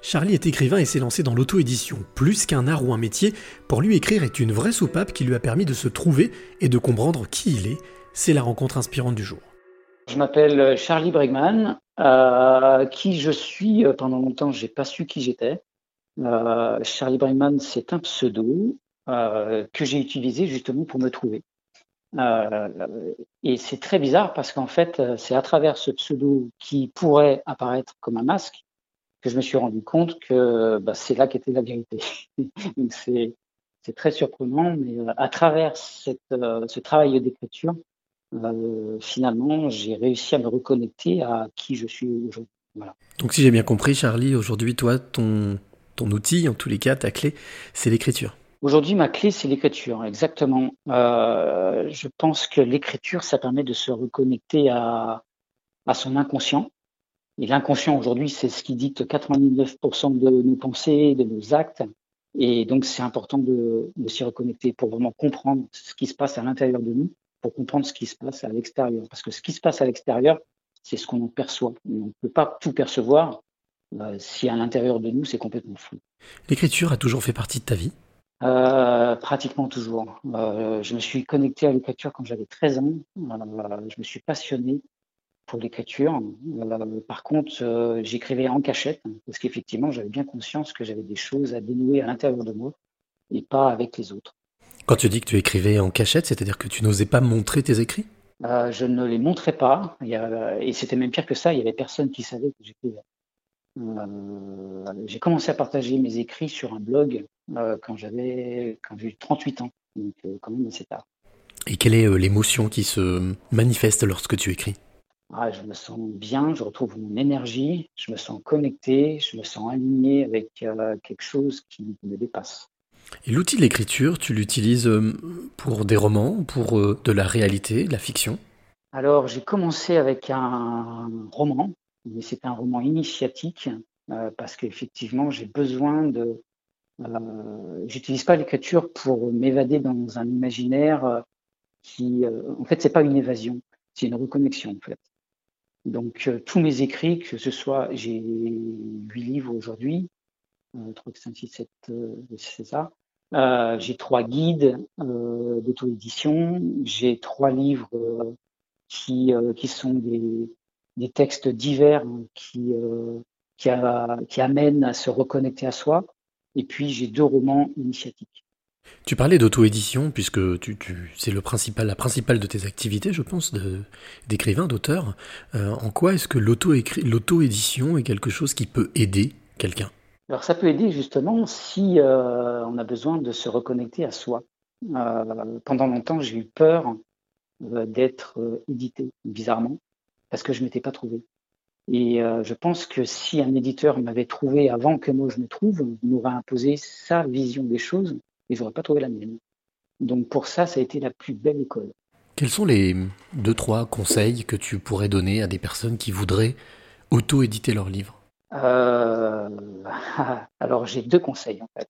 Charlie est écrivain et s'est lancé dans l'auto-édition. Plus qu'un art ou un métier, pour lui écrire est une vraie soupape qui lui a permis de se trouver et de comprendre qui il est. C'est la rencontre inspirante du jour. Je m'appelle Charlie Bregman. Euh, qui je suis euh, pendant longtemps, j'ai pas su qui j'étais. Euh, Charlie Bregman, c'est un pseudo que j'ai utilisé justement pour me trouver. et c'est très bizarre parce qu'en fait, c'est à travers ce pseudo qui pourrait apparaître comme un masque que je me suis rendu compte que bah, c'est là qu'était la vérité. Donc c'est très surprenant, mais à travers cette, ce travail d'écriture, euh, finalement, j'ai réussi à me reconnecter à qui je suis aujourd'hui. Voilà. Donc, si j'ai bien compris, Charlie, aujourd'hui, toi, ton, ton outil, en tous les cas, ta clé, c'est l'écriture. Aujourd'hui, ma clé, c'est l'écriture, exactement. Euh, je pense que l'écriture, ça permet de se reconnecter à, à son inconscient. Et l'inconscient, aujourd'hui, c'est ce qui dicte 99% de nos pensées, de nos actes. Et donc, c'est important de, de s'y reconnecter pour vraiment comprendre ce qui se passe à l'intérieur de nous pour comprendre ce qui se passe à l'extérieur. Parce que ce qui se passe à l'extérieur, c'est ce qu'on en perçoit. on ne peut pas tout percevoir euh, si à l'intérieur de nous, c'est complètement flou. L'écriture a toujours fait partie de ta vie? Euh, Pratiquement toujours. Euh, je me suis connecté à l'écriture quand j'avais 13 ans. je me suis passionné pour l'écriture. par contre, j'écrivais en cachette parce qu'effectivement, j'avais bien conscience que j'avais des choses à dénouer à l'intérieur de moi et pas avec les autres. Quand tu dis que tu écrivais en cachette, c'est-à-dire que tu n'osais pas montrer tes écrits? Euh, Je ne les montrais pas. et c'était même pire que ça, il y avait personne qui savait que j'écrivais. Euh, j'ai commencé à partager mes écrits sur un blog euh, quand j'avais quand j'ai eu 38 ans, donc quand même assez tard. Et quelle est l'émotion qui se manifeste lorsque tu écris? Ah, Je me sens bien, je retrouve mon énergie, je me sens connecté, je me sens aligné avec quelque chose qui me dépasse. Et l'outil de l'écriture, tu l'utilises euh, pour des romans, pour euh, de la réalité, de la fiction? Alors, j'ai commencé avec un roman, mais c'est un roman initiatique, euh, parce qu'effectivement, j'ai besoin de... J'utilise pas l'écriture pour m'évader dans un imaginaire qui... en fait, c'est pas une évasion, c'est une reconnexion, en fait. Donc, tous mes écrits, que ce soit... J'ai huit livres aujourd'hui, 3, 5, 6, 7, c'est ça. Euh, j'ai trois guides euh, d'auto-édition, j'ai trois livres euh, qui, euh, qui sont des, des textes divers hein, qui, qui, a, qui amènent à se reconnecter à soi, et puis j'ai deux romans initiatiques. Tu parlais d'auto-édition, puisque c'est principal, la principale de tes activités, je pense, d'écrivain, d'auteur. en quoi est-ce que l'auto-édition est quelque chose qui peut aider quelqu'un? Alors ça peut aider justement si euh, on a besoin de se reconnecter à soi. Euh, pendant longtemps, j'ai eu peur euh, d'être édité, bizarrement, parce que je m'étais pas trouvé. Et je pense que si un éditeur m'avait trouvé avant que moi je me trouve, il m'aurait imposé sa vision des choses et j'aurais pas trouvé la mienne. Donc pour ça, ça a été la plus belle école. Quels sont les deux, trois conseils que tu pourrais donner à des personnes qui voudraient auto-éditer leurs livres? Euh, alors j'ai deux conseils en fait.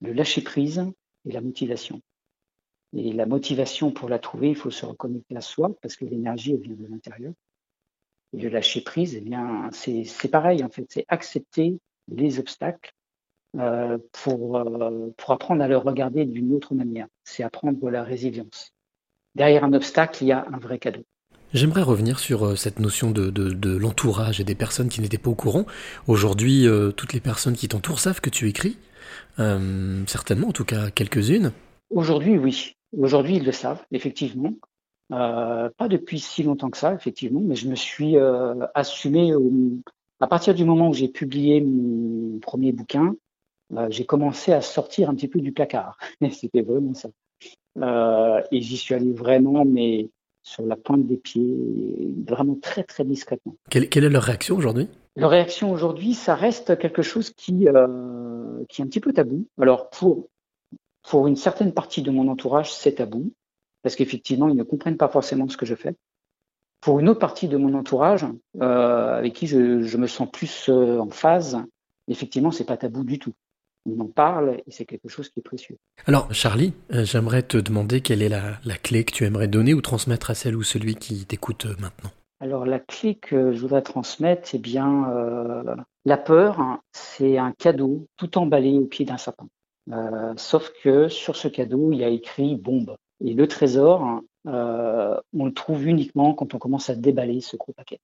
Le lâcher prise et la motivation. Et la motivation, pour la trouver, il faut se reconnecter à soi parce que l'énergie, elle vient de l'intérieur. Et le lâcher prise, eh bien, c'est pareil en fait, c'est accepter les obstacles euh, pour, euh, pour apprendre à le regarder d'une autre manière. C'est apprendre la résilience. Derrière un obstacle, il y a un vrai cadeau. J'aimerais revenir sur euh, cette notion de, de, l'entourage et des personnes qui n'étaient pas au courant. Aujourd'hui, euh, toutes les personnes qui t'entourent savent que tu écris. Certainement, en tout cas quelques-unes. Aujourd'hui, oui. Aujourd'hui, ils le savent, effectivement. pas depuis si longtemps que ça, effectivement, mais je me suis assumé à partir du moment où j'ai publié mon premier bouquin. J'ai commencé à sortir un petit peu du placard. C'était vraiment ça. et j'y suis allé vraiment, mais sur la pointe des pieds, vraiment très très discrètement. Quelle, est leur réaction aujourd'hui? Leur réaction aujourd'hui, ça reste quelque chose qui, euh, qui est un petit peu tabou. Alors pour, pour une certaine partie de mon entourage, c'est tabou, parce qu'effectivement, ils ne comprennent pas forcément ce que je fais. Pour une autre partie de mon entourage, euh, avec qui je, je, me sens plus euh, en phase, effectivement, c'est pas tabou du tout on en parle et c'est quelque chose qui est précieux. Alors Charlie, euh, j'aimerais te demander quelle est la, clé que tu aimerais donner ou transmettre à celle ou celui qui t'écoute euh, maintenant. Alors la clé que je voudrais transmettre, c'est bien euh, la peur, hein, c'est un cadeau tout emballé au pied d'un sapin. Euh, sauf que sur ce cadeau, il y a écrit bombe. Et le trésor, euh, on le trouve uniquement quand on commence à déballer ce gros paquet.